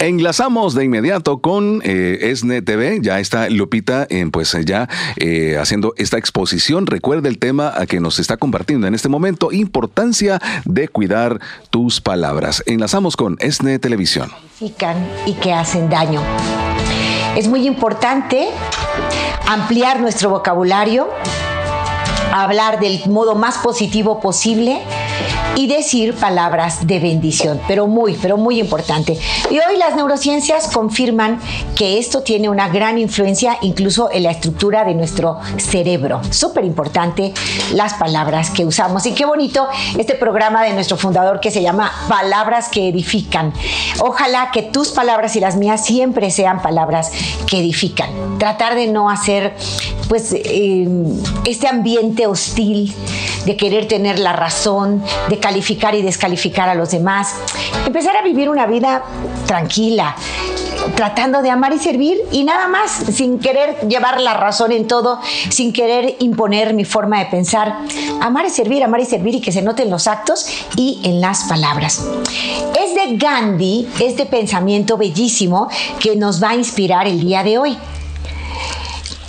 Enlazamos de inmediato con eh, ESNE TV. Ya está Lupita, pues ya eh, haciendo esta exposición. Recuerda el tema a que nos está compartiendo en este momento: importancia de cuidar tus palabras. Enlazamos con ESNE Televisión. Y que hacen daño. Es muy importante ampliar nuestro vocabulario, hablar del modo más positivo posible y decir palabras de bendición, pero muy, pero muy importante. Y hoy las neurociencias confirman que esto tiene una gran influencia incluso en la estructura de nuestro cerebro. Súper importante las palabras que usamos. Y qué bonito este programa de nuestro fundador que se llama Palabras que edifican. Ojalá que tus palabras y las mías siempre sean palabras que edifican. Tratar de no hacer pues eh, este ambiente hostil de querer tener la razón, de calificar y descalificar a los demás. Empezar a vivir una vida tranquila, tratando de amar y servir y nada más, sin querer llevar la razón en todo, sin querer imponer mi forma de pensar. Amar y servir, amar y servir y que se note en los actos y en las palabras. Es de Gandhi este pensamiento bellísimo que nos va a inspirar el día de hoy.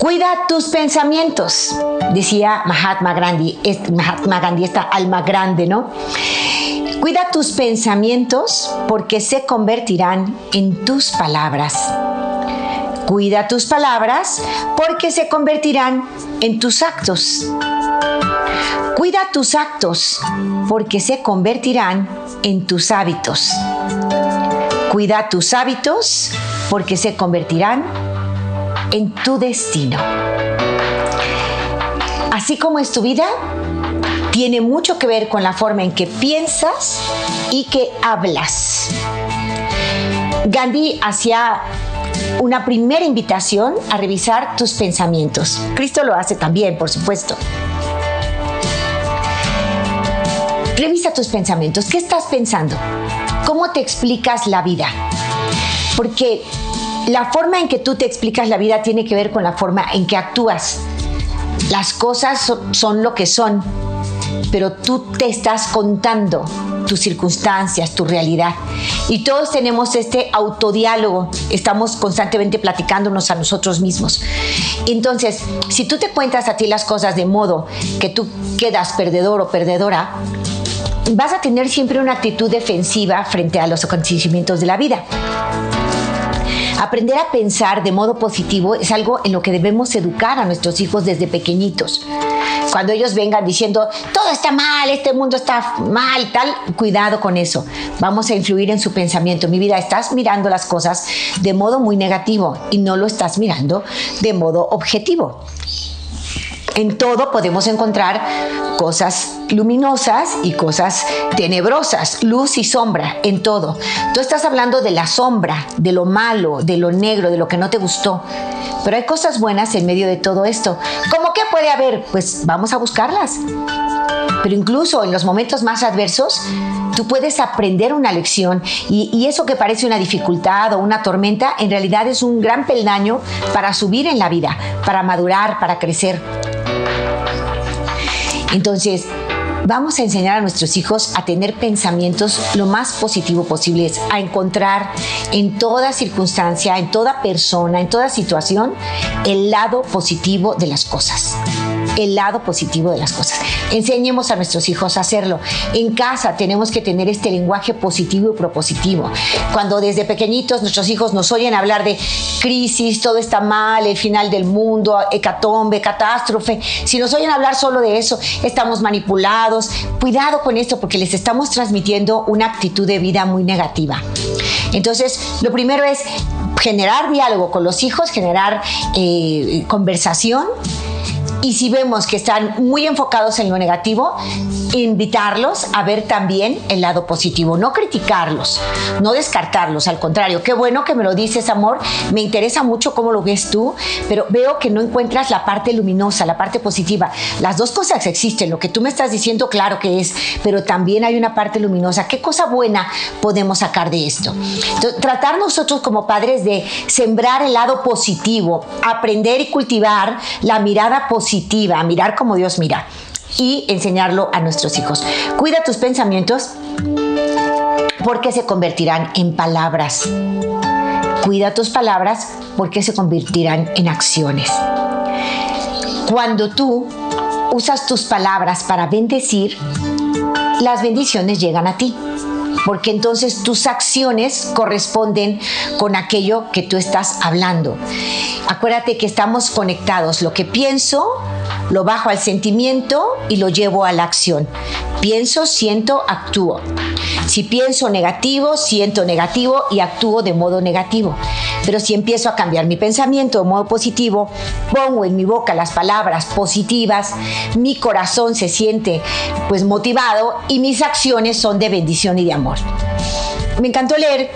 Cuida tus pensamientos, decía Mahatma Gandhi, Mahatma Gandhi, esta alma grande, ¿no? Cuida tus pensamientos porque se convertirán en tus palabras. Cuida tus palabras porque se convertirán en tus actos. Cuida tus actos porque se convertirán en tus hábitos. Cuida tus hábitos porque se convertirán en tu destino. Así como es tu vida, tiene mucho que ver con la forma en que piensas y que hablas. Gandhi hacía una primera invitación a revisar tus pensamientos. Cristo lo hace también, por supuesto. Revisa tus pensamientos. ¿Qué estás pensando? ¿Cómo te explicas la vida? Porque la forma en que tú te explicas la vida tiene que ver con la forma en que actúas. Las cosas son, lo que son, pero tú te estás contando tus circunstancias, tu realidad. Y todos tenemos este autodiálogo, estamos constantemente platicándonos a nosotros mismos. Entonces, si tú te cuentas a ti las cosas de modo que tú quedas perdedor o perdedora, vas a tener siempre una actitud defensiva frente a los acontecimientos de la vida. Aprender a pensar de modo positivo es algo en lo que debemos educar a nuestros hijos desde pequeñitos. Cuando ellos vengan diciendo, todo está mal, este mundo está mal, tal, cuidado con eso. Vamos a influir en su pensamiento. Mi vida, estás mirando las cosas de modo muy negativo y no lo estás mirando de modo objetivo. En todo podemos encontrar cosas luminosas y cosas tenebrosas, luz y sombra, en todo. Tú estás hablando de la sombra, de lo malo, de lo negro, de lo que no te gustó. Pero hay cosas buenas en medio de todo esto. ¿Cómo qué puede haber? Pues vamos a buscarlas. Pero incluso en los momentos más adversos, tú puedes aprender una lección y, y, eso que parece una dificultad o una tormenta, en realidad es un gran peldaño para subir en la vida, para madurar, para crecer. Entonces, vamos a enseñar a nuestros hijos a tener pensamientos lo más positivo posibles, a encontrar en toda circunstancia, en toda persona, en toda situación, el lado positivo de las cosas el lado positivo de las cosas. Enseñemos a nuestros hijos a hacerlo. En casa tenemos que tener este lenguaje positivo y propositivo. Cuando desde pequeñitos nuestros hijos nos oyen hablar de crisis, todo está mal, el final del mundo, hecatombe, catástrofe, si nos oyen hablar solo de eso, estamos manipulados. Cuidado con esto porque les estamos transmitiendo una actitud de vida muy negativa. Entonces, lo primero es generar diálogo con los hijos, generar eh, conversación y si vemos que están muy enfocados en lo negativo, invitarlos a ver también el lado positivo, no criticarlos, no descartarlos, al contrario, qué bueno que me lo dices, amor, me interesa mucho cómo lo ves tú, pero veo que no encuentras la parte luminosa, la parte positiva. Las dos cosas existen, lo que tú me estás diciendo, claro que es, pero también hay una parte luminosa. ¿Qué cosa buena podemos sacar de esto? tratar nosotros como padres de sembrar el lado positivo, aprender y cultivar la mirada positiva, mirar como Dios mira y enseñarlo a nuestros hijos. Cuida tus pensamientos porque se convertirán en palabras. Cuida tus palabras porque se convertirán en acciones. Cuando tú usas tus palabras para bendecir, las bendiciones llegan a ti porque entonces tus acciones corresponden con aquello que tú estás hablando. Acuérdate que estamos conectados. Lo que pienso, lo bajo al sentimiento y lo llevo a la acción. Pienso, siento, actúo. Si pienso negativo, siento negativo y actúo de modo negativo. Pero si empiezo a cambiar mi pensamiento de modo positivo, pongo en mi boca las palabras positivas, mi corazón se siente pues motivado y mis acciones son de bendición y de amor. Me encantó leer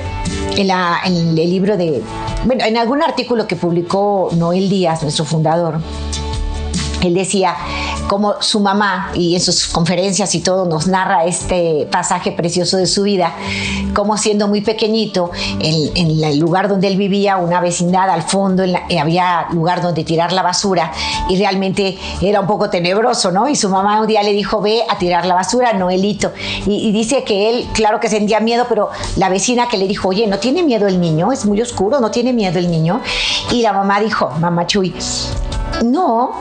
el libro de, bueno, en algún artículo que publicó Noel Díaz, nuestro fundador, él decía como su mamá, y en sus conferencias y todo, nos narra este pasaje precioso de su vida, como siendo muy pequeñito, en, el lugar donde él vivía, una vecindad al fondo, eh, había lugar donde tirar la basura, y realmente era un poco tenebroso, ¿no? Y su mamá un día le dijo, ve a tirar la basura, Noelito. Y, y dice que él, claro que sentía miedo, pero la vecina que le dijo, oye, ¿no tiene miedo el niño? Es muy oscuro, ¿no tiene miedo el niño? Y la mamá dijo, mamá Chuy, no,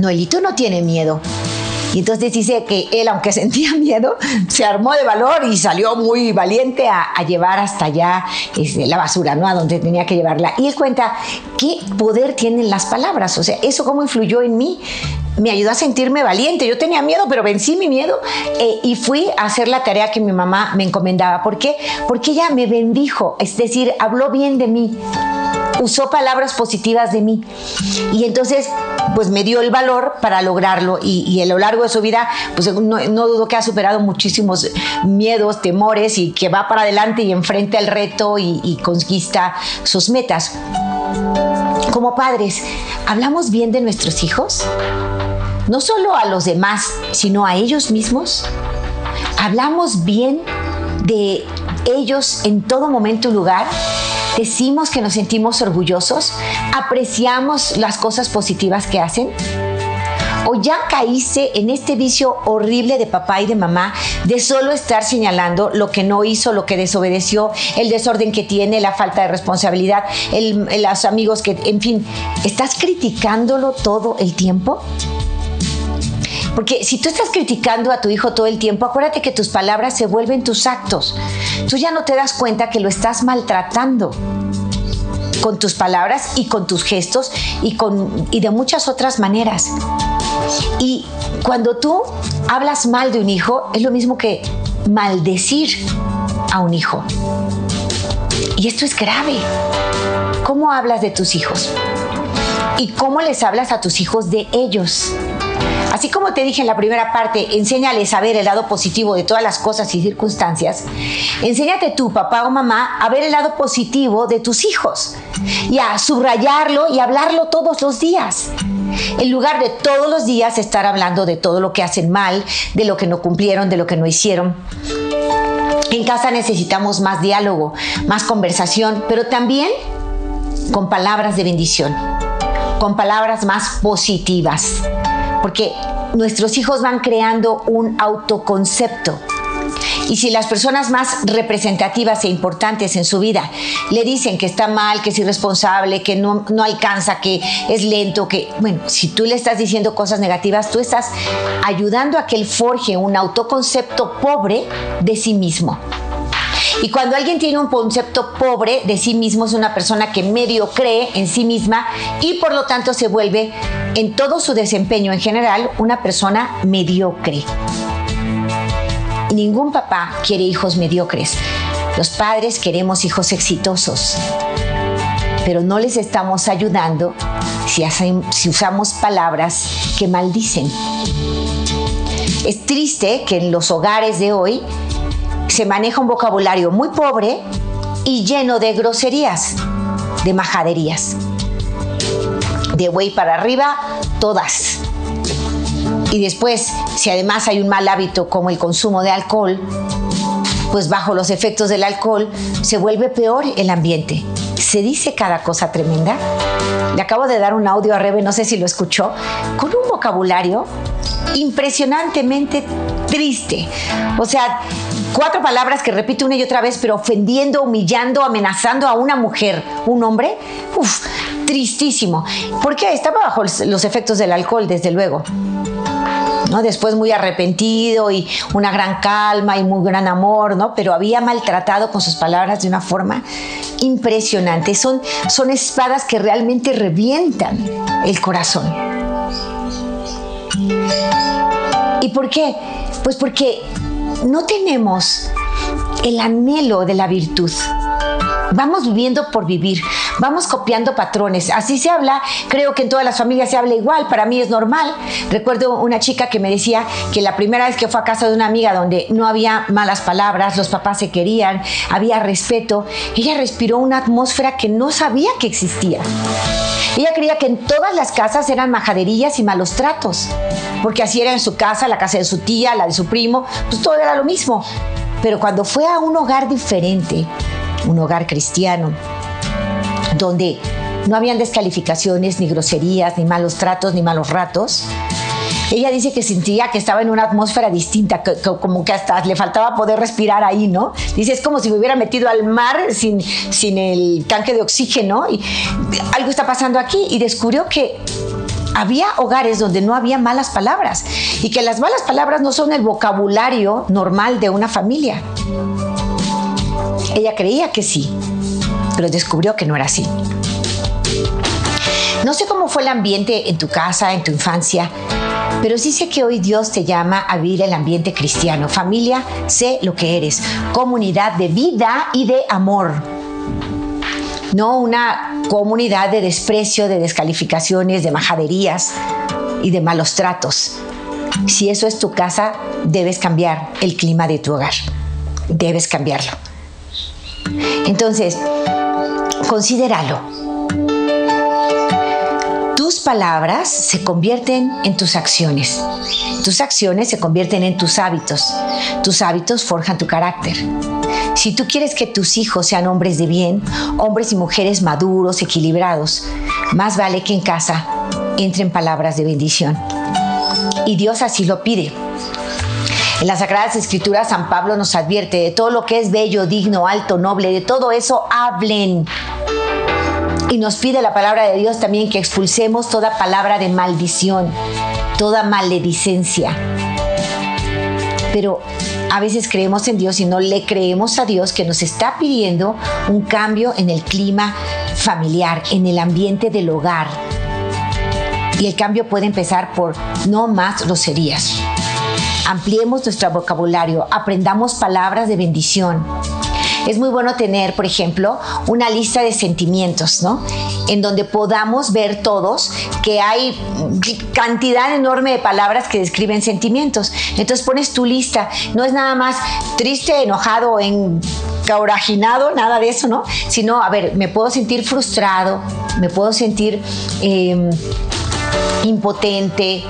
Noelito no tiene miedo. Y entonces dice que él, aunque sentía miedo, se armó de valor y salió muy valiente a, llevar hasta allá este, la basura, ¿no? A donde tenía que llevarla. Y él cuenta qué poder tienen las palabras, o sea, eso cómo influyó en mí. Me ayudó a sentirme valiente. Yo tenía miedo, pero vencí mi miedo eh, y fui a hacer la tarea que mi mamá me encomendaba. ¿Por qué? Porque ella me bendijo, es decir, habló bien de mí usó palabras positivas de mí. Y entonces, pues me dio el valor para lograrlo y, a lo largo de su vida, pues no, dudo que ha superado muchísimos miedos, temores y que va para adelante y enfrenta el reto y, y conquista sus metas. Como padres, ¿hablamos bien de nuestros hijos? No solo a los demás, sino a ellos mismos. ¿Hablamos bien de ellos en todo momento y lugar? decimos que nos sentimos orgullosos, apreciamos las cosas positivas que hacen. ¿O ya caíste en este vicio horrible de papá y de mamá de solo estar señalando lo que no hizo, lo que desobedeció, el desorden que tiene, la falta de responsabilidad, los amigos que, en fin, ¿estás criticándolo todo el tiempo? Porque si tú estás criticando a tu hijo todo el tiempo, acuérdate que tus palabras se vuelven tus actos. Tú ya no te das cuenta que lo estás maltratando con tus palabras y con tus gestos y, con, y de muchas otras maneras. Y cuando tú hablas mal de un hijo, es lo mismo que maldecir a un hijo. Y esto es grave. ¿Cómo hablas de tus hijos? ¿Y cómo les hablas a tus hijos de ellos? Así como te dije en la primera parte, enséñales a ver el lado positivo de todas las cosas y circunstancias, enséñate tú, papá o mamá, a ver el lado positivo de tus hijos y a subrayarlo y hablarlo todos los días. En lugar de todos los días estar hablando de todo lo que hacen mal, de lo que no cumplieron, de lo que no hicieron. En casa necesitamos más diálogo, más conversación, pero también con palabras de bendición, con palabras más positivas porque nuestros hijos van creando un autoconcepto. Y si las personas más representativas e importantes en su vida le dicen que está mal, que es irresponsable, que no, no, alcanza, que es lento, que, bueno, si tú le estás diciendo cosas negativas, tú estás ayudando a que él forje un autoconcepto pobre de sí mismo. Y cuando alguien tiene un concepto pobre de sí mismo, es una persona que medio cree en sí misma y por lo tanto se vuelve en todo su desempeño en general una persona mediocre. Ningún papá quiere hijos mediocres. Los padres queremos hijos exitosos, pero no les estamos ayudando si, si usamos palabras que maldicen. Es triste que en los hogares de hoy se maneja un vocabulario muy pobre y lleno de groserías, de majaderías. De güey para arriba, todas. Y después, si además hay un mal hábito como el consumo de alcohol, pues bajo los efectos del alcohol se vuelve peor el ambiente. Se dice cada cosa tremenda. Le acabo de dar un audio a Rebe, no sé si lo escuchó, con un vocabulario impresionantemente triste. O sea, cuatro palabras que repite una y otra vez, pero ofendiendo, humillando, amenazando a una mujer, un hombre. Uf, tristísimo. ¿Por qué? Estaba bajo los efectos del alcohol, desde luego. ¿no? Después muy arrepentido y una gran calma y muy gran amor, ¿no? Pero había maltratado con sus palabras de una forma impresionante. Son, son espadas que realmente revientan el corazón. ¿Y por qué? Pues porque no tenemos el anhelo de la virtud. Vamos viviendo por vivir, vamos copiando patrones. Así se habla, creo que en todas las familias se habla igual, para mí es normal. Recuerdo una chica que me decía que la primera vez que fue a casa de una amiga donde no había malas palabras, los papás se querían, había respeto, ella respiró una atmósfera que no sabía que existía. Ella creía que en todas las casas eran majaderillas y malos tratos, porque así era en su casa, la casa de su tía, la de su primo, pues todo era lo mismo. Pero cuando fue a un hogar diferente, un hogar cristiano, donde no habían descalificaciones, ni groserías, ni malos tratos, ni malos ratos. Ella dice que sentía que estaba en una atmósfera distinta, como que hasta le faltaba poder respirar ahí, ¿no? Dice, es como si me hubiera metido al mar sin, sin el tanque de oxígeno y algo está pasando aquí y descubrió que había hogares donde no había malas palabras y que las malas palabras no son el vocabulario normal de una familia. Ella creía que sí, pero descubrió que no era así. No sé cómo fue el ambiente en tu casa, en tu infancia, pero sí sé que hoy Dios te llama a vivir el ambiente cristiano. Familia, sé lo que eres. Comunidad de vida y de amor. No una comunidad de desprecio, de descalificaciones, de majaderías y de malos tratos. Si eso es tu casa, debes cambiar el clima de tu hogar. Debes cambiarlo. Entonces, considéralo. Tus palabras se convierten en tus acciones. Tus acciones se convierten en tus hábitos. Tus hábitos forjan tu carácter. Si tú quieres que tus hijos sean hombres de bien, hombres y mujeres maduros, equilibrados, más vale que en casa entren palabras de bendición. Y Dios así lo pide. En las Sagradas Escrituras San Pablo nos advierte de todo lo que es bello, digno, alto, noble, de todo eso hablen. Y nos pide la palabra de Dios también que expulsemos toda palabra de maldición, toda maledicencia. Pero a veces creemos en Dios y no le creemos a Dios que nos está pidiendo un cambio en el clima familiar, en el ambiente del hogar. Y el cambio puede empezar por no más groserías ampliemos nuestro vocabulario, aprendamos palabras de bendición. Es muy bueno tener, por ejemplo, una lista de sentimientos, ¿no? En donde podamos ver todos que hay cantidad enorme de palabras que describen sentimientos. Entonces pones tu lista, no es nada más triste, enojado, encaurajinado, nada de eso, ¿no? Sino, a ver, me puedo sentir frustrado, me puedo sentir em, impotente,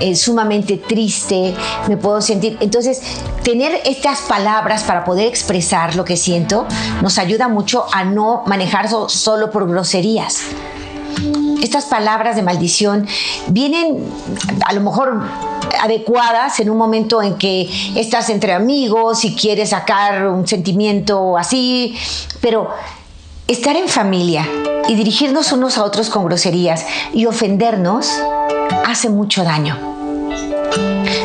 eh, sumamente triste, me puedo sentir. Entonces, tener estas palabras para poder expresar lo que siento nos ayuda mucho a no manejar solo por groserías. Estas palabras de maldición vienen a lo mejor adecuadas en un momento en que estás entre amigos y quieres sacar un sentimiento así, pero estar en familia y dirigirnos unos a otros con groserías y ofendernos hace mucho daño.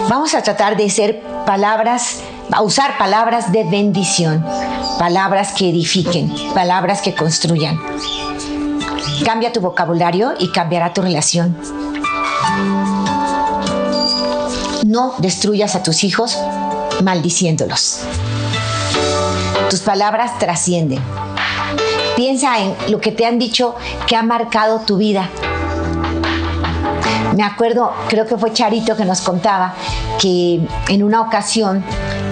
Vamos a tratar de ser palabras, a usar palabras de bendición, palabras que edifiquen, palabras que construyan. Cambia tu vocabulario y cambiará tu relación. No destruyas a tus hijos maldiciéndolos. Tus palabras trascienden. Piensa en lo que te han dicho que ha marcado tu vida Me acuerdo, creo que fue Charito que nos contaba que en una ocasión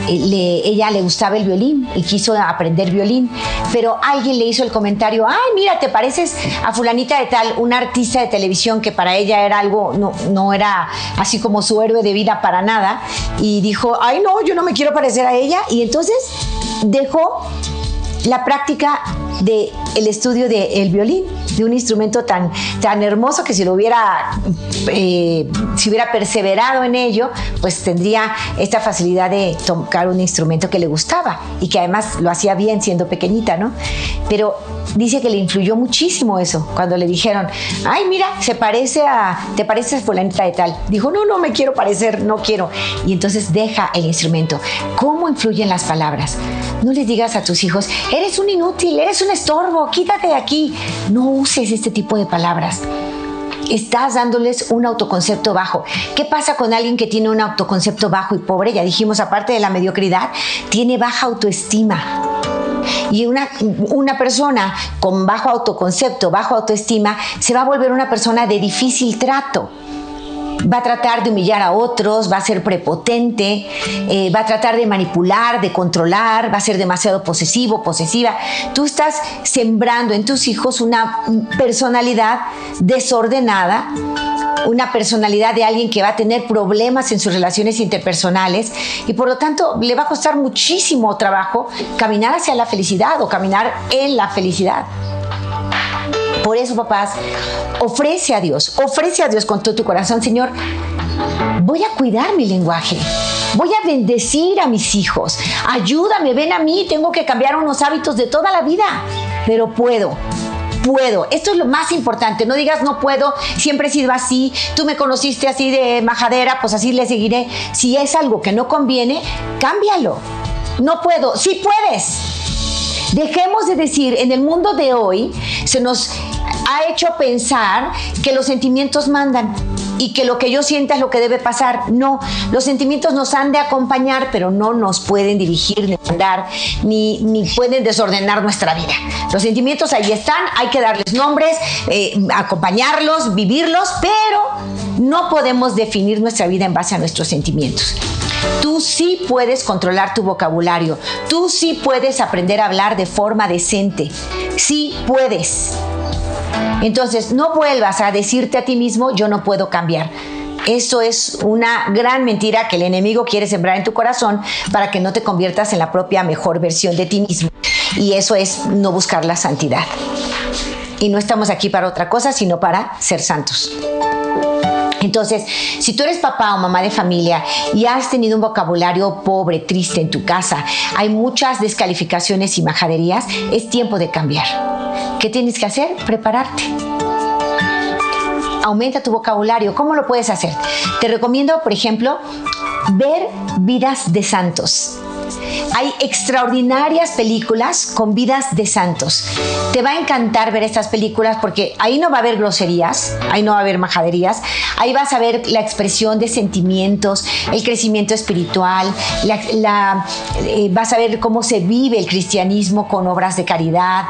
eh, ella le gustaba el violín y quiso aprender violín, pero alguien le hizo el comentario, ay, mira, te pareces a fulanita de tal, una artista de televisión que para ella era algo, no, no era así como su héroe de vida para nada, y dijo, ay, no, yo no me quiero parecer a ella, y entonces dejó la práctica del el estudio del violín, de un instrumento tan, tan hermoso que si lo hubiera, eh, si hubiera perseverado en ello, pues tendría esta facilidad de tocar un instrumento que le gustaba y que además lo hacía bien siendo pequeñita, ¿no? Pero dice que le influyó muchísimo eso cuando le dijeron, ay, mira, se parece a, te pareces fulanita de tal. Dijo, no, no me quiero parecer, no quiero. Y entonces deja el instrumento. ¿Cómo influyen las palabras? No les digas a tus hijos, eres un inútil, eres un estorbo, quítate de aquí. No uses este tipo de palabras estás dándoles un autoconcepto bajo. ¿Qué pasa con alguien que tiene un autoconcepto bajo y pobre? Ya dijimos, aparte de la mediocridad, tiene baja autoestima. Y una, una persona con bajo autoconcepto, bajo autoestima, se va a volver una persona de difícil trato va a tratar de humillar a otros, va a ser prepotente, eh, va a tratar de manipular, de controlar, va a ser demasiado posesivo, posesiva. Tú estás sembrando en tus hijos una personalidad desordenada una personalidad de alguien que va a tener problemas en sus relaciones interpersonales y por lo tanto le va a costar muchísimo trabajo caminar hacia la felicidad o caminar en la felicidad. Por eso, papás, ofrece a Dios, ofrece a Dios con todo tu corazón, Señor, voy a cuidar mi lenguaje. Voy a bendecir a mis hijos. Ayúdame, ven a mí. Tengo que cambiar unos hábitos de toda la vida. Pero puedo, puedo. Esto es lo más importante. No digas no puedo, siempre he sido así, tú me conociste así de majadera, pues así le seguiré. Si es algo que no conviene, cámbialo. No puedo, sí puedes. Dejemos de decir, en el mundo de hoy se nos ha hecho pensar que los sentimientos mandan y que lo que yo sienta es lo que debe pasar. No, los sentimientos nos han de acompañar, pero no nos pueden dirigir, ni mandar, ni, ni pueden desordenar nuestra vida. Los sentimientos ahí están, hay que darles nombres, eh, acompañarlos, vivirlos, pero no podemos definir nuestra vida en base a nuestros sentimientos. Tú sí puedes controlar tu vocabulario. Tú sí puedes aprender a hablar de forma decente. Sí puedes. Entonces, no vuelvas a decirte a ti mismo, yo no puedo cambiar. Eso es una gran mentira que el enemigo quiere sembrar en tu corazón para que no te conviertas en la propia mejor versión de ti mismo. Y eso es no buscar la santidad. Y no estamos aquí para otra cosa, sino para ser santos. Entonces, si tú eres papá o mamá de familia y has tenido un vocabulario pobre, triste en tu casa, hay muchas descalificaciones y majaderías, es tiempo de cambiar. ¿Qué tienes que hacer? Prepararte. Aumenta tu vocabulario. ¿Cómo lo puedes hacer? Te recomiendo, por ejemplo, ver vidas de santos. Hay extraordinarias películas con vidas de santos. Te va a encantar ver estas películas porque ahí no va a haber groserías, ahí no va a haber majaderías, ahí vas a ver la expresión de sentimientos, el crecimiento espiritual, eh, vas a ver cómo se vive el cristianismo con obras de caridad,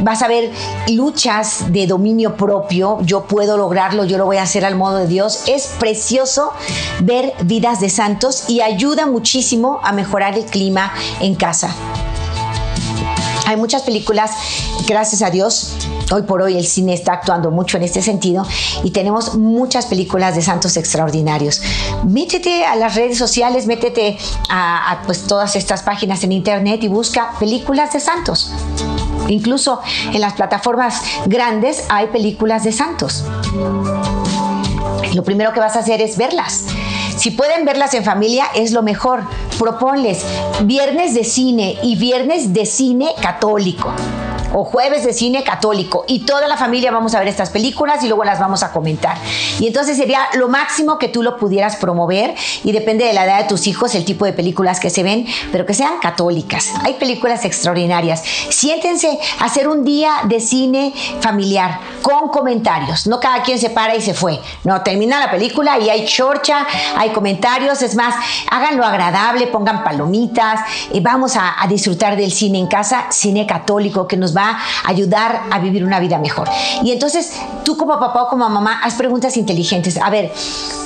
vas a ver luchas de dominio propio, yo puedo lograrlo, yo lo voy a hacer al modo de Dios. Es precioso ver vidas de santos y ayuda muchísimo a mejorar el clima en casa. Hay muchas películas, gracias a Dios, hoy por hoy el cine está actuando mucho en este sentido y tenemos muchas películas de santos extraordinarios. Métete a las redes sociales, métete a, pues, todas estas páginas en internet y busca películas de santos. Incluso en las plataformas grandes hay películas de santos. Lo primero que vas a hacer es verlas si pueden verlas en familia, es lo mejor. Proponles viernes de cine y viernes de cine católico o jueves de cine católico y toda la familia vamos a ver estas películas y luego las vamos a comentar. Y entonces sería lo máximo que tú lo pudieras promover y depende de la edad de tus hijos el tipo de películas que se ven, pero que sean católicas. Hay películas extraordinarias. Siéntense hacer un día de cine familiar con comentarios. No cada quien se para y se fue. No, termina la película y hay chorcha, hay comentarios. Es más, háganlo agradable, pongan palomitas. y vamos a disfrutar del cine en casa, cine católico que nos va ayudar a vivir una vida mejor. Y entonces tú como papá o como mamá haz preguntas inteligentes. A ver,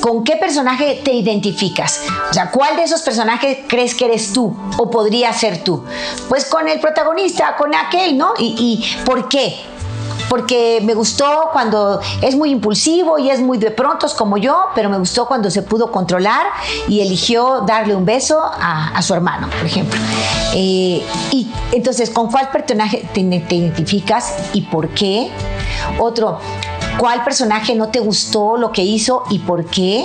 ¿con qué personaje te identificas? O sea, ¿cuál de esos personajes crees que eres tú o podría ser tú? Pues con el protagonista, con aquel, ¿no? ¿Y, y por qué? Porque me gustó cuando es muy impulsivo y es muy de prontos como yo, pero me gustó cuando se pudo controlar y eligió darle un beso a, su hermano, por ejemplo. Eh, y entonces, ¿con cuál personaje te, te identificas y por qué? Otro, ¿cuál personaje no te gustó lo que hizo y por qué?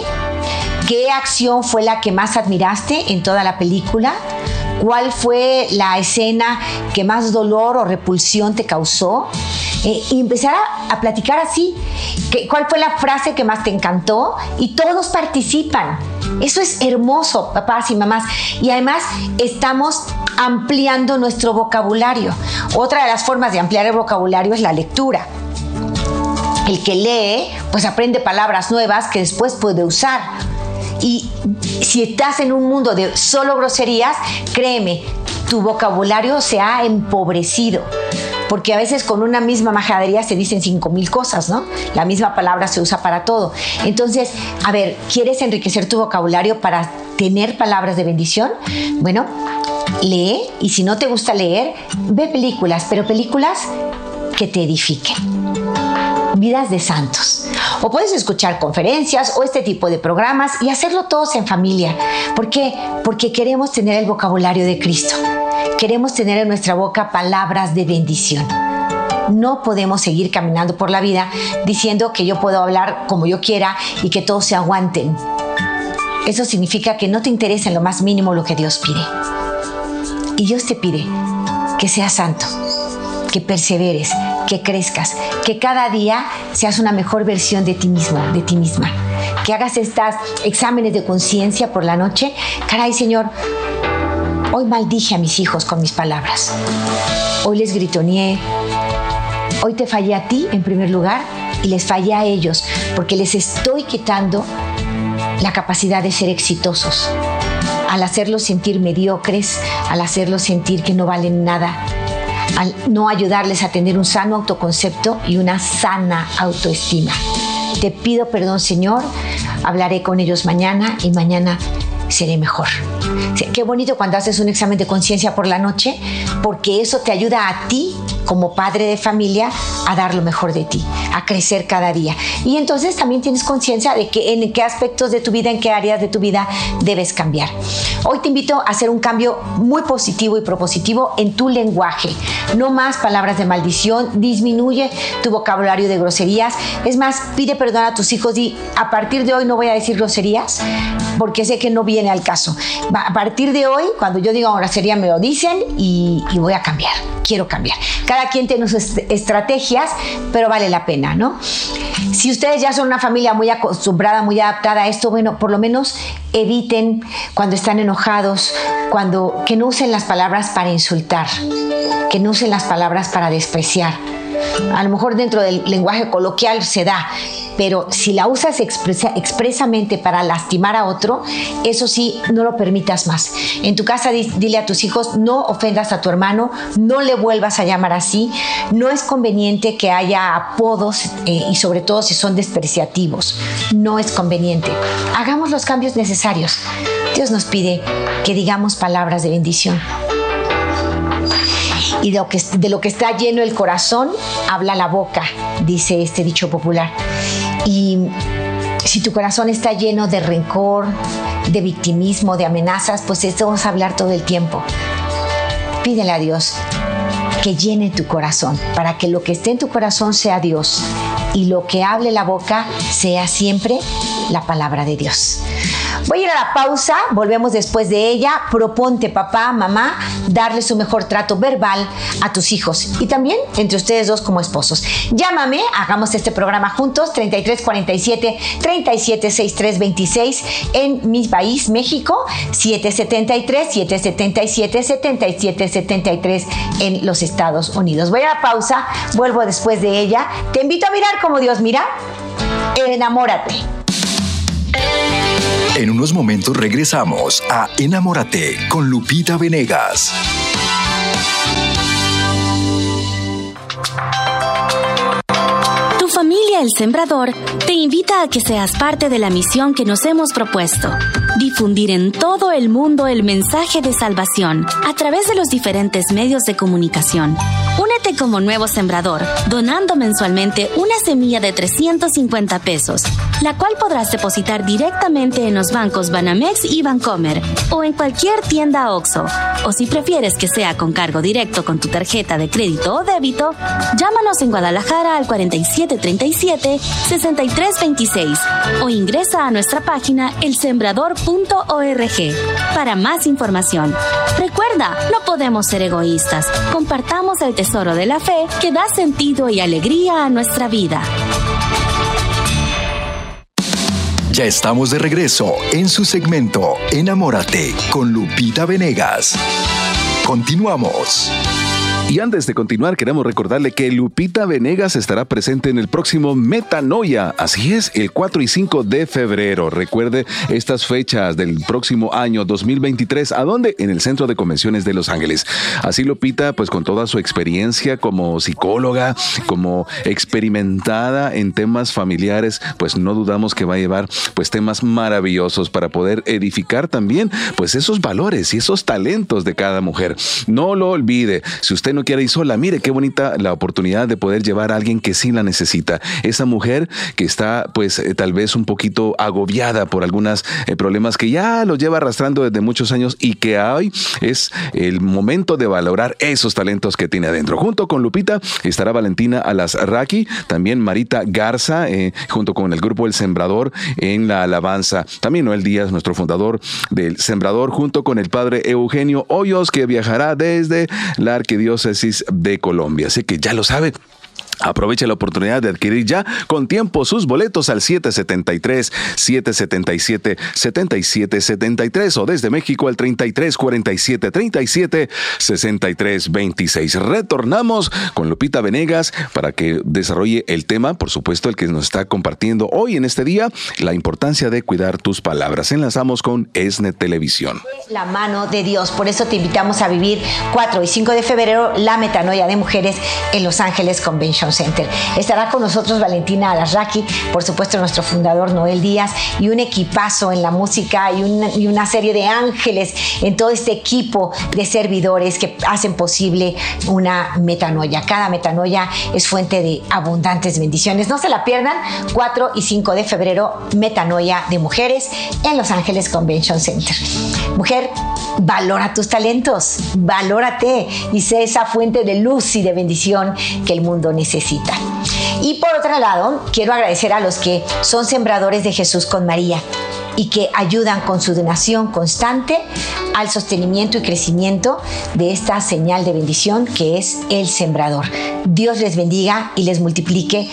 ¿Qué acción fue la que más admiraste en toda la película? ¿Cuál fue la escena que más dolor o repulsión te causó? Eh, y empezar a, platicar así. ¿Cuál fue la frase que más te encantó? Y todos participan. Eso es hermoso, papás y mamás. Y además estamos ampliando nuestro vocabulario. Otra de las formas de ampliar el vocabulario es la lectura. El que lee, pues aprende palabras nuevas que después puede usar. Y si estás en un mundo de solo groserías, créeme, tu vocabulario se ha empobrecido porque a veces con una misma majadería se dicen cinco mil cosas, ¿no? La misma palabra se usa para todo. Entonces, a ver, ¿quieres enriquecer tu vocabulario para tener palabras de bendición? Bueno, lee y si no te gusta leer, ve películas, pero películas que te edifiquen. Vidas de santos. O puedes escuchar conferencias o este tipo de programas y hacerlo todos en familia. ¿Por qué? Porque queremos tener el vocabulario de Cristo queremos tener en nuestra boca palabras de bendición. No podemos seguir caminando por la vida diciendo que yo puedo hablar como yo quiera y que todos se aguanten. Eso significa que no te interesa en lo más mínimo lo que Dios pide. Y Dios te pide que seas santo, que perseveres, que crezcas, que cada día seas una mejor versión de ti mismo, de ti misma. Que hagas estos exámenes de conciencia por la noche. Caray, Señor, Hoy maldije a mis hijos con mis palabras. Hoy les gritoneé. Hoy te fallé a ti en primer lugar y les fallé a ellos porque les estoy quitando la capacidad de ser exitosos. Al hacerlos sentir mediocres, al hacerlos sentir que no valen nada, al no ayudarles a tener un sano autoconcepto y una sana autoestima. Te pido perdón, Señor. Hablaré con ellos mañana y mañana seré mejor. Qué bonito cuando haces un examen de conciencia por la noche, porque eso te ayuda a ti como padre de familia a dar lo mejor de ti, a crecer cada día. Y entonces también tienes conciencia de que en qué aspectos de tu vida, en qué áreas de tu vida debes cambiar. Hoy te invito a hacer un cambio muy positivo y propositivo en tu lenguaje. No más palabras de maldición, disminuye tu vocabulario de groserías. Es más, pide perdón a tus hijos y a partir de hoy no voy a decir groserías porque sé que no viene al caso. A partir de hoy, cuando yo diga grosería, me lo dicen y, y voy a cambiar. Quiero cambiar. Cada quien tiene sus estrategias, pero vale la pena, ¿no? Si ustedes ya son una familia muy acostumbrada, muy adaptada a esto, bueno, por lo menos eviten cuando están enojados, cuando que no usen las palabras para insultar, que no usen las palabras para despreciar. A lo mejor dentro del lenguaje coloquial se da, pero si la usas expresamente para lastimar a otro, eso sí, no lo permitas más. En tu casa dile a tus hijos, no ofendas a tu hermano, no le vuelvas a llamar así, no es conveniente que haya apodos eh, y sobre todo si son despreciativos, no es conveniente. Hagamos los cambios necesarios. Dios nos pide que digamos palabras de bendición y de lo, que, de lo que está lleno el corazón, habla la boca, dice este dicho popular. Y si tu corazón está lleno de rencor, de victimismo, de amenazas, pues esto vamos a hablar todo el tiempo. Pídele a Dios que llene tu corazón, para que lo que esté en tu corazón sea Dios y lo que hable la boca sea siempre la palabra de Dios. Voy a ir a la pausa, volvemos después de ella. Proponte, papá, mamá, darle su mejor trato verbal a tus hijos y también entre ustedes dos como esposos. Llámame, hagamos este programa juntos, 3347 376326 en mi país, México, 773 777 7773 en los Estados Unidos. Voy a la pausa, vuelvo después de ella. Te invito a mirar como Dios mira. Enamórate. En unos momentos regresamos a Enamórate con Lupita Venegas. Tu familia El Sembrador te invita a que seas parte de la misión que nos hemos propuesto Difundir en todo el mundo el mensaje de salvación a través de los diferentes medios de comunicación. Únete como nuevo sembrador, donando mensualmente una semilla de 350 pesos, la cual podrás depositar directamente en los bancos Banamex y Bancomer o en cualquier tienda OXO. O si prefieres que sea con cargo directo con tu tarjeta de crédito o débito, llámanos en Guadalajara al 4737-6326 o ingresa a nuestra página para más información. Recuerda, no podemos ser egoístas. Compartamos el tesoro de la fe que da sentido y alegría a nuestra vida. Ya estamos de regreso en su segmento Enamórate con Lupita Venegas. Continuamos. Y antes de continuar, queremos recordarle que Lupita Venegas estará presente en el próximo Metanoia. Así es, el 4 y 5 de febrero. Recuerde estas fechas del próximo año 2023. ¿A dónde? En el Centro de Convenciones de Los Ángeles. Así Lupita, pues con toda su experiencia como psicóloga, como experimentada en temas familiares, pues no dudamos que va a llevar pues temas maravillosos para poder edificar también pues esos valores y esos talentos de cada mujer. No lo olvide. Si usted no quiere ir sola. Mire qué bonita la oportunidad de poder llevar a alguien que sí la necesita. Esa mujer que está pues eh, tal vez un poquito agobiada por algunos eh, problemas que ya lo lleva arrastrando desde muchos años y que hoy es el momento de valorar esos talentos que tiene adentro. Junto con Lupita estará Valentina Alasraki, también Marita Garza, eh, junto con el grupo El Sembrador en la alabanza. También Noel Díaz, nuestro fundador del Sembrador, junto con el padre Eugenio Hoyos, que viajará desde la arquidiócesis de Colombia. Así que ya lo sabe, Aproveche la oportunidad de adquirir ya con tiempo sus boletos al 773-777-7773 o desde México al 33-47-37-63-26. Retornamos con Lupita Venegas para que desarrolle el tema, por supuesto, el que nos está compartiendo hoy en este día, la importancia de cuidar tus palabras. Enlazamos con ESNE Televisión. La mano de Dios, por eso te invitamos a vivir 4 y 5 de febrero la metanoia de mujeres en Los Ángeles Convention Center. Estará con nosotros Valentina Alasraki, por supuesto nuestro fundador Noel Díaz y un equipazo en la música y una, serie de ángeles en todo este equipo de servidores que hacen posible una metanoia. Cada metanoia es fuente de abundantes bendiciones. No se la pierdan, 4 y 5 de febrero, metanoia de mujeres en Los Ángeles Convention Center. Mujer, valora tus talentos, valórate y sé esa fuente de luz y de bendición que el mundo necesita necesita. Y por otro lado, quiero agradecer a los que son sembradores de Jesús con María y que ayudan con su donación constante al sostenimiento y crecimiento de esta señal de bendición que es el sembrador. Dios les bendiga y les multiplique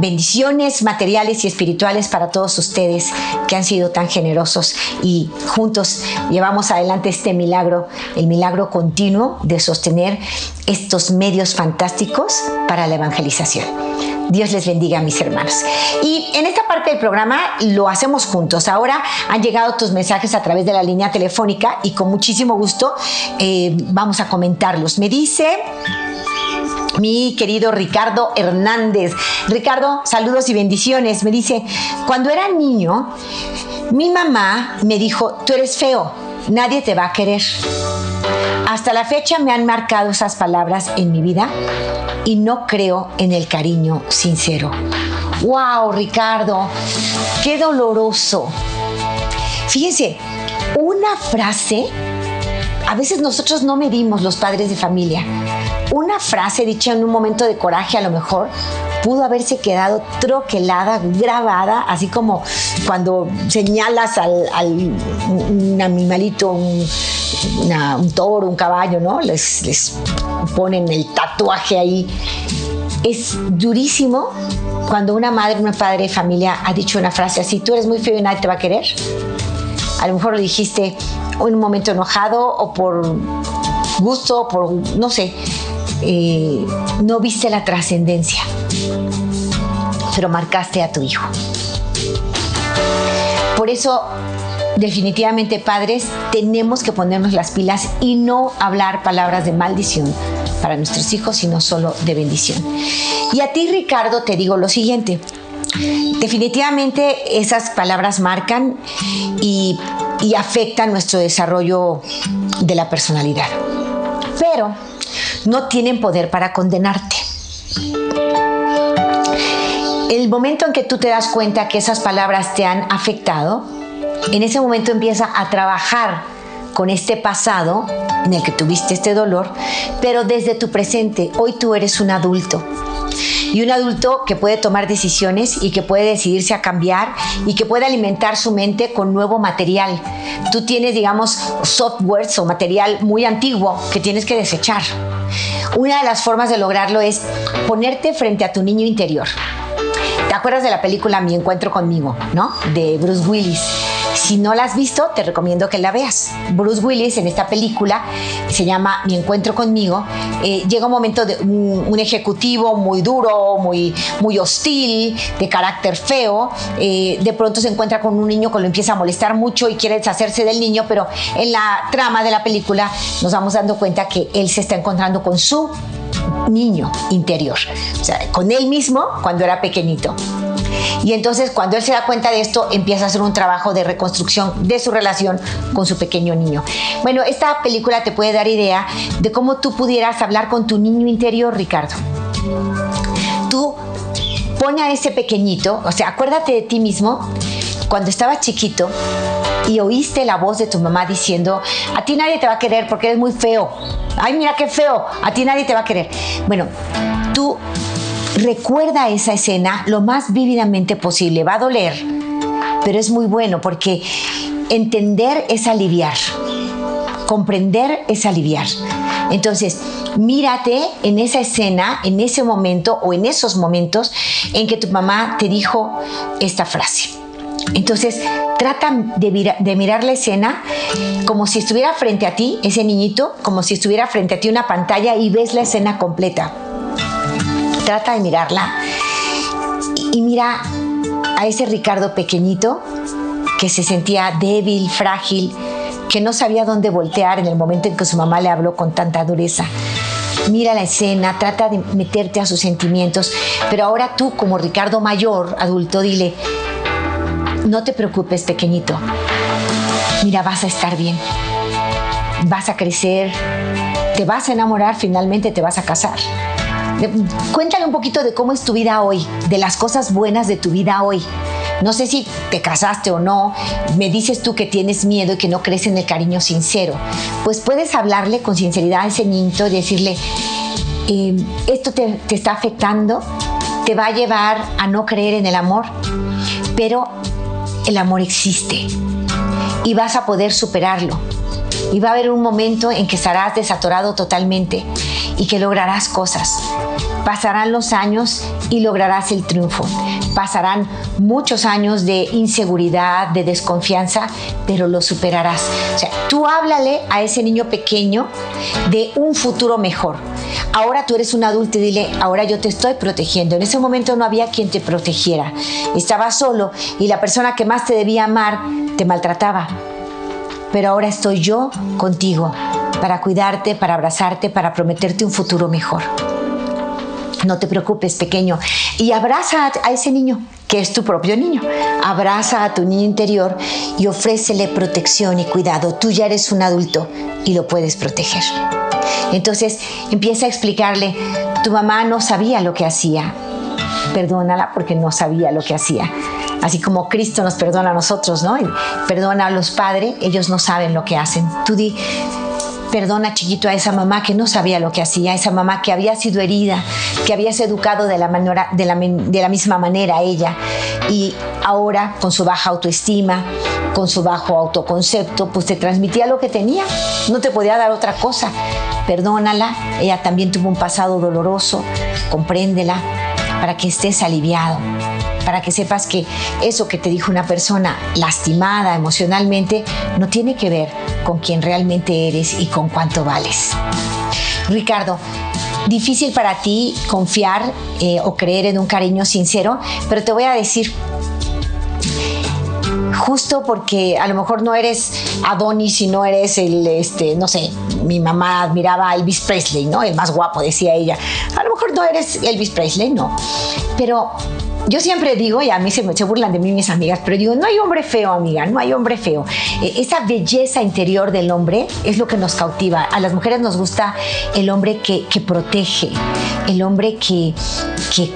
bendiciones materiales y espirituales para todos ustedes que han sido tan generosos y juntos llevamos adelante este milagro, el milagro continuo de sostener estos medios fantásticos para la evangelización. Dios les bendiga, mis hermanos. Y en esta parte del programa lo hacemos juntos. Ahora han llegado tus mensajes a través de la línea telefónica y con muchísimo gusto eh, vamos a comentarlos. Me dice mi querido Ricardo Hernández. Ricardo, saludos y bendiciones. Me dice, cuando era niño, mi mamá me dijo, tú eres feo, nadie te va a querer. Hasta la fecha me han marcado esas palabras en mi vida y no creo en el cariño sincero. ¡Wow, Ricardo! ¡Qué doloroso! Fíjense, una frase, a veces nosotros no medimos los padres de familia. Una frase dicha en un momento de coraje a lo mejor pudo haberse quedado troquelada, grabada, así como cuando señalas al, un animalito, un, toro, un caballo, ¿no? Les, les ponen el tatuaje ahí. Es durísimo cuando una madre, una padre de familia ha dicho una frase así, tú eres muy feo y nadie te va a querer. A lo mejor lo dijiste un momento enojado o por gusto, por, no sé, eh, no viste la trascendencia, pero marcaste a tu hijo. Por eso, definitivamente, padres, tenemos que ponernos las pilas y no hablar palabras de maldición para nuestros hijos, sino solo de bendición. Y a ti, Ricardo, te digo lo siguiente. Definitivamente esas palabras marcan y, y afectan nuestro desarrollo de la personalidad. Pero no tienen poder para condenarte. El momento en que tú te das cuenta que esas palabras te han afectado, en ese momento empieza a trabajar con este pasado en el que tuviste este dolor, pero desde tu presente, hoy tú eres un adulto. Y un adulto que puede tomar decisiones y que puede decidirse a cambiar y que puede alimentar su mente con nuevo material. Tú tienes, digamos, softwares o material muy antiguo que tienes que desechar. Una de las formas de lograrlo es ponerte frente a tu niño interior. ¿Te acuerdas de la película Mi Encuentro conmigo, no? De Bruce Willis si no la has visto, te recomiendo que la veas. Bruce Willis en esta película se llama Mi encuentro conmigo. Eh, llega un momento de un, ejecutivo muy duro, muy, muy hostil, de carácter feo. Eh, de pronto se encuentra con un niño que lo empieza a molestar mucho y quiere deshacerse del niño, pero en la trama de la película nos vamos dando cuenta que él se está encontrando con su niño interior, o sea, con él mismo cuando era pequeñito. Y entonces cuando él se da cuenta de esto, empieza a hacer un trabajo de reconstrucción de su relación con su pequeño niño. Bueno, esta película te puede dar idea de cómo tú pudieras hablar con tu niño interior, Ricardo. Tú pone a ese pequeñito, o sea, acuérdate de ti mismo cuando estabas chiquito y oíste la voz de tu mamá diciendo, a ti nadie te va a querer porque eres muy feo. Ay, mira qué feo, a ti nadie te va a querer. Bueno, tú recuerda esa escena lo más vívidamente posible. Va a doler, pero es muy bueno porque entender es aliviar. Comprender es aliviar. Entonces, mírate en esa escena, en ese momento o en esos momentos en que tu mamá te dijo esta frase. Entonces, trata de, de, mirar la escena como si estuviera frente a ti, ese niñito, como si estuviera frente a ti una pantalla y ves la escena completa trata de mirarla y, mira a ese Ricardo pequeñito que se sentía débil, frágil, que no sabía dónde voltear en el momento en que su mamá le habló con tanta dureza. Mira la escena, trata de meterte a sus sentimientos, pero ahora tú como Ricardo mayor, adulto, dile, no te preocupes pequeñito, mira, vas a estar bien, vas a crecer, te vas a enamorar, finalmente te vas a casar. Cuéntale un poquito de cómo es tu vida hoy, de las cosas buenas de tu vida hoy. No sé si te casaste o no, me dices tú que tienes miedo y que no crees en el cariño sincero. Pues puedes hablarle con sinceridad a ese niño y decirle, em, esto te está afectando, te va a llevar a no creer en el amor, pero el amor existe y vas a poder superarlo. Y va a haber un momento en que estarás desatorado totalmente y que lograrás cosas. Pasarán los años y lograrás el triunfo. Pasarán muchos años de inseguridad, de desconfianza, pero lo superarás. O sea, tú háblale a ese niño pequeño de un futuro mejor. Ahora tú eres un adulto y dile, ahora yo te estoy protegiendo. En ese momento no había quien te protegiera. Estabas solo y la persona que más te debía amar te maltrataba. Pero ahora estoy yo contigo para cuidarte, para abrazarte, para prometerte un futuro mejor. No te preocupes, pequeño. Y abraza a ese niño, que es tu propio niño. Abraza a tu niño interior y ofrécele protección y cuidado. Tú ya eres un adulto y lo puedes proteger. Entonces empieza a explicarle, tu mamá no sabía lo que hacía. Perdónala porque no sabía lo que hacía. Así como Cristo nos perdona a nosotros, ¿no? perdona a los padres, ellos no saben lo que hacen. Tú di, Perdona, chiquito, a esa mamá que no sabía lo que hacía, esa mamá que había sido herida, que habías educado de la, manera, de la, de la misma manera a ella y ahora con su baja autoestima, con su bajo autoconcepto, pues te transmitía lo que tenía, no te podía dar otra cosa. Perdónala, ella también tuvo un pasado doloroso, compréndela para que estés aliviado para que sepas que eso que te dijo una persona lastimada emocionalmente no tiene que ver con quién realmente eres y con cuánto vales. Ricardo, difícil para ti confiar eh, o creer en un cariño sincero, pero te voy a decir, justo porque a lo mejor no eres Adonis y no eres el, este, no sé, mi mamá admiraba a Elvis Presley, ¿no? El más guapo, decía ella. A lo mejor no eres Elvis Presley, no. Pero yo siempre digo, y a mí se, me, burlan de mí mis amigas, pero digo, no hay hombre feo, amiga, no hay hombre feo. Eh, esa belleza interior del hombre es lo que nos cautiva. A las mujeres nos gusta el hombre que, que protege, el hombre que, que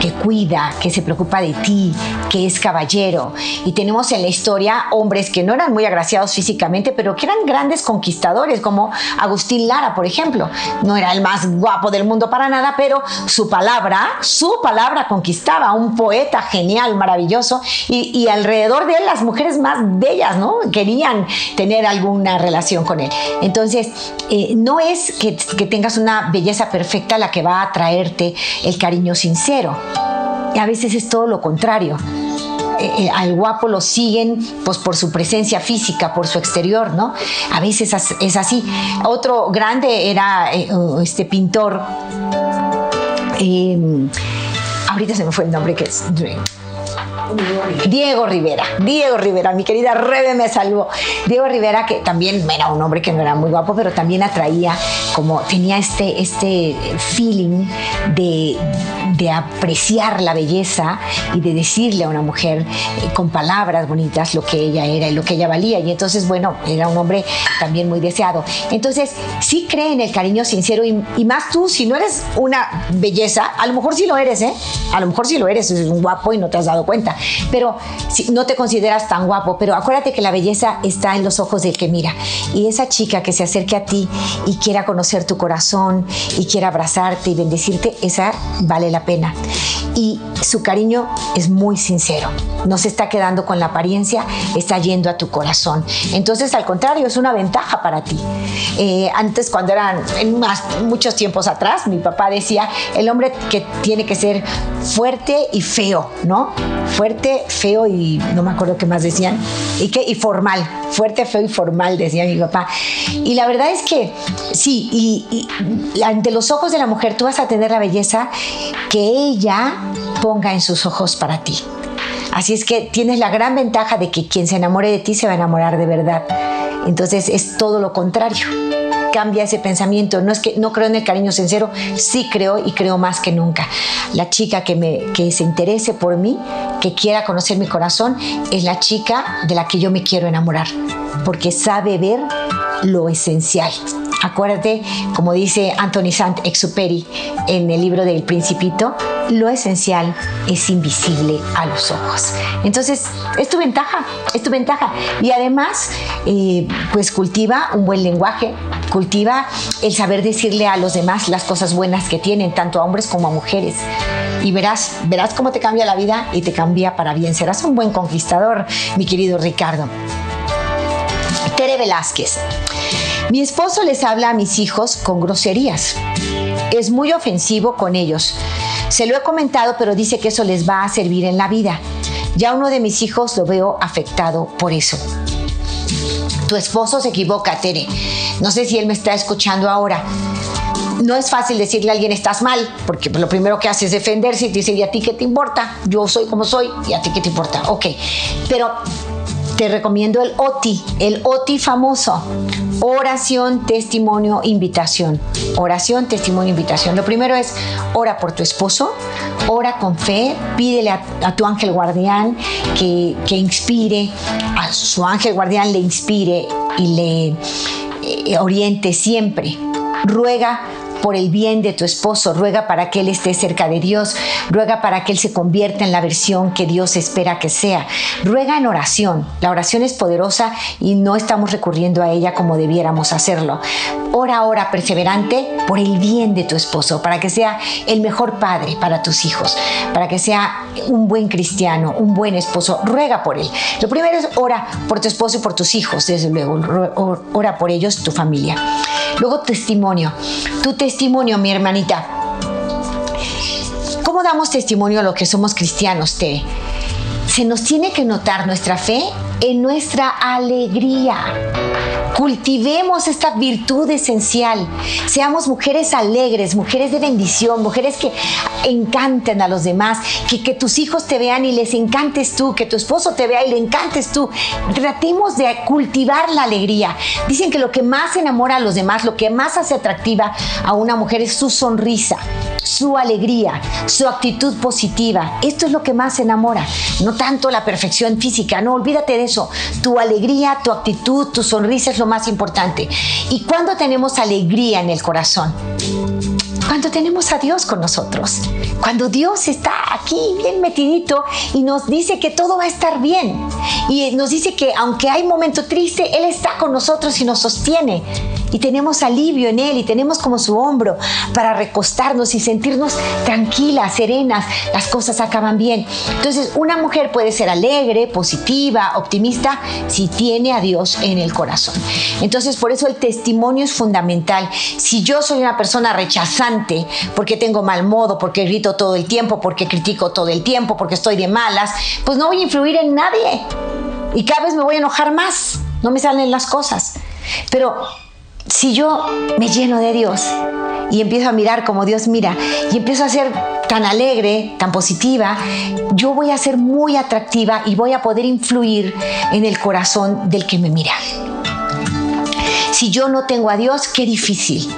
que cuida, que se preocupa de ti, que es caballero. Y tenemos en la historia hombres que no eran muy agraciados físicamente, pero que eran grandes conquistadores, como Agustín Lara, por ejemplo. No era el más guapo del mundo para nada, pero su palabra, su palabra conquistaba. Un poeta genial, maravilloso. Y, alrededor de él las mujeres más bellas, ¿no? Querían tener alguna relación con él. Entonces, eh, no es que, que tengas una belleza perfecta la que va a atraerte el cariño sincero y a veces es todo lo contrario. Eh, eh, al guapo lo siguen pues por su presencia física, por su exterior, ¿no? A veces es así. Otro grande era eh, este pintor. ahorita se me fue el nombre que es Diego Rivera, Diego Rivera, mi querida Rebe me salvó. Diego Rivera, que también era un hombre que no era muy guapo, pero también atraía, como tenía este, este feeling de, de apreciar la belleza y de decirle a una mujer eh, con palabras bonitas lo que ella era y lo que ella valía. Y entonces, bueno, era un hombre también muy deseado. Entonces, sí cree en el cariño sincero y, y más tú, si no eres una belleza, a lo mejor sí lo eres, ¿eh? A lo mejor sí lo eres, es un guapo y no te has dado cuenta pero si no te consideras tan guapo, pero acuérdate que la belleza está en los ojos del que mira. Y esa chica que se acerque a ti y quiera conocer tu corazón y quiera abrazarte y bendecirte, esa vale la pena. Y su cariño es muy sincero. No se está quedando con la apariencia, está yendo a tu corazón. Entonces, al contrario, es una ventaja para ti. Eh, antes, cuando eran en más, muchos tiempos atrás, mi papá decía, el hombre que tiene que ser fuerte y feo, ¿no? Fuerte, feo y no me acuerdo qué más decían. Y, que, y formal, fuerte, feo y formal, decía mi papá. Y la verdad es que sí, y ante los ojos de la mujer tú vas a tener la belleza que ella ponga en sus ojos para ti. Así es que tienes la gran ventaja de que quien se enamore de ti se va a enamorar de verdad. Entonces es todo lo contrario. Cambia ese pensamiento. No es que no creo en el cariño sincero, sí creo y creo más que nunca. La chica que, me, que se interese por mí, que quiera conocer mi corazón, es la chica de la que yo me quiero enamorar, porque sabe ver lo esencial. Acuérdate, como dice Anthony Saint-Exupéry en el libro del Principito, lo esencial es invisible a los ojos. Entonces, es tu ventaja, es tu ventaja. Y además, eh, pues cultiva un buen lenguaje, cultiva el saber decirle a los demás las cosas buenas que tienen, tanto a hombres como a mujeres. Y verás, verás cómo te cambia la vida y te cambia para bien. Serás un buen conquistador, mi querido Ricardo. Tere Velázquez. Mi esposo les habla a mis hijos con groserías. Es muy ofensivo con ellos. Se lo he comentado, pero dice que eso les va a servir en la vida. Ya uno de mis hijos lo veo afectado por eso. Tu esposo se equivoca, Tere. No sé si él me está escuchando ahora. No es fácil decirle a alguien estás mal, porque lo primero que hace es defenderse y te dice, ¿y a ti qué te importa? Yo soy como soy, ¿y a ti qué te importa? Ok, pero te recomiendo el OTI, el OTI famoso. Oración, testimonio, invitación. Oración, testimonio, invitación. Lo primero es ora por tu esposo, ora con fe, pídele a, tu ángel guardián que, que, inspire, a su ángel guardián le inspire y le eh, oriente siempre. Ruega por el bien de tu esposo, ruega para que él esté cerca de Dios, ruega para que él se convierta en la versión que Dios espera que sea. Ruega en oración. La oración es poderosa y no estamos recurriendo a ella como debiéramos hacerlo. Ora, ora perseverante por el bien de tu esposo, para que sea el mejor padre para tus hijos, para que sea un buen cristiano, un buen esposo. Ruega por él. Lo primero es ora por tu esposo y por tus hijos, desde luego. Ora por ellos, tu familia. Luego testimonio. Tu testimonio, mi hermanita. ¿Cómo damos testimonio a lo que somos cristianos, Tere? Se nos tiene que notar nuestra fe en nuestra alegría. Cultivemos esta virtud esencial. Seamos mujeres alegres, mujeres de bendición, mujeres que encanten a los demás, que, tus hijos te vean y les encantes tú, que tu esposo te vea y le encantes tú. Tratemos de cultivar la alegría. Dicen que lo que más enamora a los demás, lo que más hace atractiva a una mujer es su sonrisa, su alegría, su actitud positiva. Esto es lo que más enamora, no tanto la perfección física, no olvídate de Tu alegría, tu actitud, tu sonrisa es lo más importante. ¿Y cuando tenemos alegría en el corazón? Cuando tenemos a Dios con nosotros, cuando Dios está aquí bien metidito y nos dice que todo va a estar bien y nos dice que aunque hay momento triste, Él está con nosotros y nos sostiene y tenemos alivio en Él y tenemos como su hombro para recostarnos y sentirnos tranquilas, serenas, las cosas acaban bien. Entonces, una mujer puede ser alegre, positiva, optimista, si tiene a Dios en el corazón. Entonces, por eso el testimonio es fundamental. Si yo soy una persona rechazante, porque tengo mal modo, porque grito todo el tiempo, porque critico todo el tiempo, porque estoy de malas, pues no voy a influir en nadie. Y cada vez me voy a enojar más. No me salen las cosas. Pero si yo me lleno de Dios y empiezo a mirar como Dios mira y empiezo a ser tan alegre, tan positiva, yo voy a ser muy atractiva y voy a poder influir en el corazón del que me mira. Si yo no tengo a Dios, qué difícil.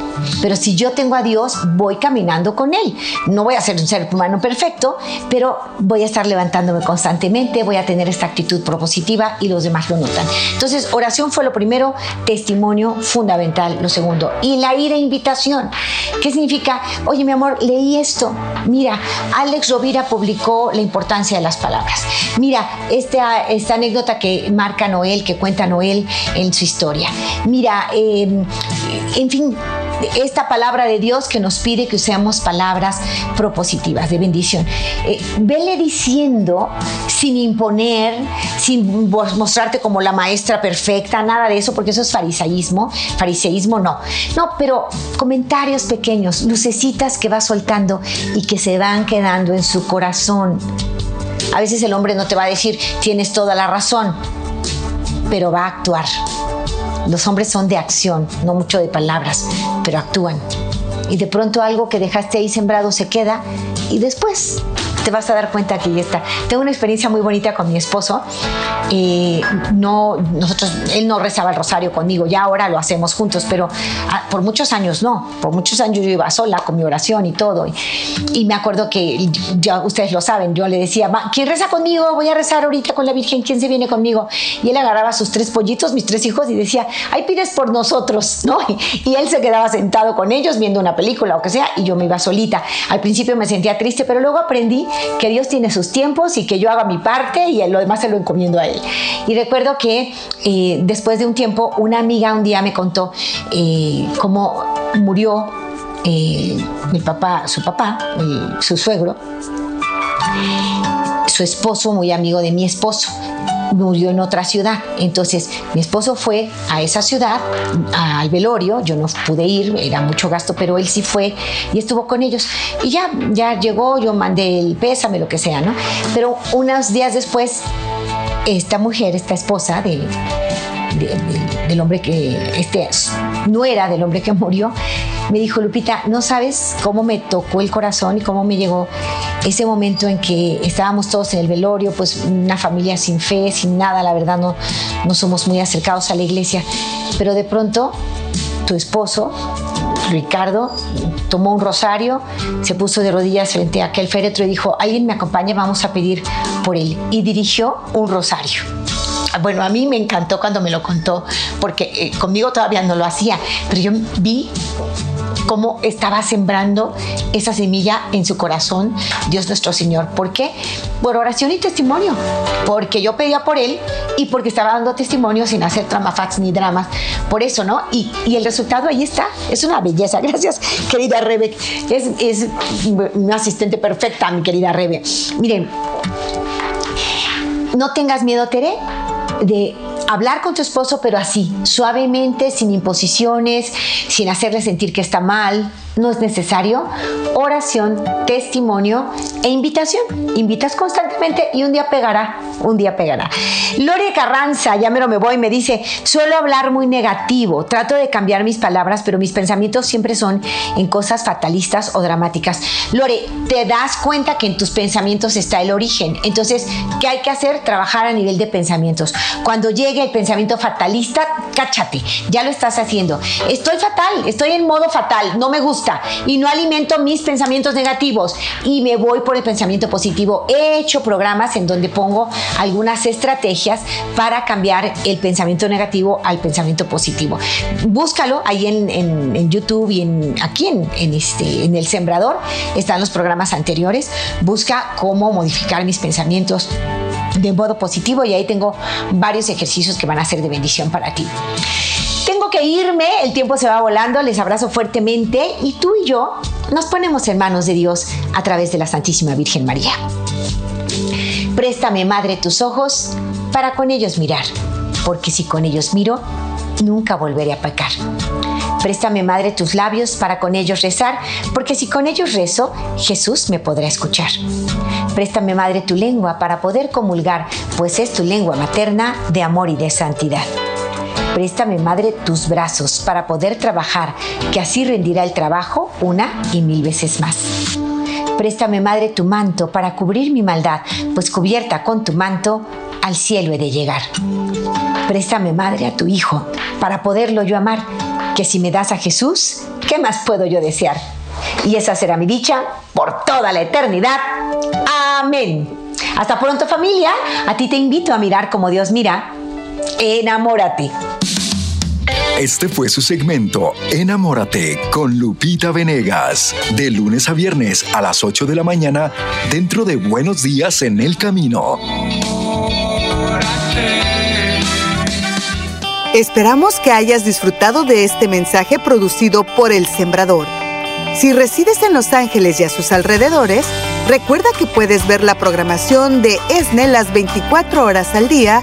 Pero si yo tengo a Dios, voy caminando con Él. No voy a ser un ser humano perfecto, pero voy a estar levantándome constantemente, voy a tener esta actitud propositiva y los demás lo notan. Entonces, oración fue lo primero, testimonio fundamental, lo segundo. Y la ira invitación. ¿Qué significa? Oye, mi amor, leí esto. Mira, Alex Rovira publicó la importancia de las palabras. Mira, esta, esta anécdota que marca Noel, que cuenta Noel en su historia. Mira, em, en fin, esta palabra de Dios que nos pide que usemos palabras propositivas de bendición. Eh, vele diciendo sin imponer, sin mostrarte como la maestra perfecta, nada de eso, porque eso es farisaísmo. Fariseísmo no. No, pero comentarios pequeños, lucecitas que va soltando y que se van quedando en su corazón. A veces el hombre no te va a decir, tienes toda la razón, pero va a actuar los hombres son de acción, no mucho de palabras, pero actúan. Y de pronto algo que dejaste ahí sembrado se queda y después te vas a dar cuenta que ya está. Tengo una experiencia muy bonita con mi esposo. Eh, no, nosotros, él no rezaba el rosario conmigo, ya ahora lo hacemos juntos, pero ah, por muchos años no. Por muchos años yo iba sola con mi oración y todo. Y, me acuerdo que, ya ustedes lo saben, yo le decía, ¿quién reza conmigo? Voy a rezar ahorita con la Virgen, ¿quién se viene conmigo? Y él agarraba sus tres pollitos, mis tres hijos, y decía, ay, pides por nosotros, ¿no? Y, y él se quedaba sentado con ellos viendo una película o que sea, y yo me iba solita. Al principio me sentía triste, pero luego aprendí que Dios tiene sus tiempos y que yo haga mi parte y lo demás se lo encomiendo a Él. Y recuerdo que eh, después de un tiempo, una amiga un día me contó eh, cómo murió eh, mi papá, su papá, su suegro, su esposo, muy amigo de mi esposo murió en otra ciudad. Entonces mi esposo fue a esa ciudad, al velorio, yo no pude ir, era mucho gasto, pero él sí fue y estuvo con ellos. Y ya, ya llegó, yo mandé el pésame, lo que sea, ¿no? Pero unos días después, esta mujer, esta esposa de, del hombre que, este, no era del hombre que murió, me dijo, Lupita, no sabes cómo me tocó el corazón y cómo me llegó ese momento en que estábamos todos en el velorio, pues una familia sin fe, sin nada, la verdad no, no somos muy acercados a la iglesia, pero de pronto tu esposo, Ricardo, tomó un rosario, se puso de rodillas frente a aquel féretro y dijo, alguien me acompaña, vamos a pedir por él. Y dirigió un rosario. Bueno, a mí me encantó cuando me lo contó, porque eh, conmigo todavía no lo hacía, pero yo vi cómo estaba sembrando esa semilla en su corazón Dios nuestro Señor. ¿Por qué? Por oración y testimonio. Porque yo pedía por él y porque estaba dando testimonio sin hacer tramafats ni dramas. Por eso, ¿no? Y, el resultado ahí está. Es una belleza. Gracias, querida Rebe. Es, es una asistente perfecta, mi querida Rebe. Miren, no tengas miedo, Tere, de hablar con tu esposo, pero así, suavemente, sin imposiciones, sin hacerle sentir que está mal, no es necesario oración, testimonio e invitación. Invitas constantemente y un día pegará, un día pegará. Lore Carranza, ya me lo me voy, me dice, suelo hablar muy negativo, trato de cambiar mis palabras, pero mis pensamientos siempre son en cosas fatalistas o dramáticas. Lore, te das cuenta que en tus pensamientos está el origen. Entonces, ¿qué hay que hacer? Trabajar a nivel de pensamientos. Cuando llegue el pensamiento fatalista, cáchate, ya lo estás haciendo. Estoy fatal, estoy en modo fatal, no me gusta y no alimento mis pensamientos negativos y me voy por el pensamiento positivo. He hecho programas en donde pongo algunas estrategias para cambiar el pensamiento negativo al pensamiento positivo. Búscalo ahí en, YouTube y en, aquí en, este, en El Sembrador. Están los programas anteriores. Busca cómo modificar mis pensamientos de modo positivo y ahí tengo varios ejercicios que van a ser de bendición para ti. Que irme, el tiempo se va volando, les abrazo fuertemente y tú y yo nos ponemos en manos de Dios a través de la Santísima Virgen María. Préstame, Madre, tus ojos para con ellos mirar, porque si con ellos miro, nunca volveré a pecar. Préstame, Madre, tus labios para con ellos rezar, porque si con ellos rezo, Jesús me podrá escuchar. Préstame, Madre, tu lengua para poder comulgar, pues es tu lengua materna de amor y de santidad. Préstame, Madre, tus brazos para poder trabajar, que así rendirá el trabajo una y mil veces más. Préstame, Madre, tu manto para cubrir mi maldad, pues cubierta con tu manto, al cielo he de llegar. Préstame, Madre, a tu Hijo, para poderlo yo amar, que si me das a Jesús, ¿qué más puedo yo desear? Y esa será mi dicha por toda la eternidad. Amén. Hasta pronto familia. A ti te invito a mirar como Dios mira. Enamórate. Este fue su segmento Enamórate con Lupita Venegas, de lunes a viernes a las 8 de la mañana dentro de Buenos Días en el Camino. Esperamos que hayas disfrutado de este mensaje producido por El Sembrador. Si resides en Los Ángeles y a sus alrededores, recuerda que puedes ver la programación de ESNE las 24 horas al día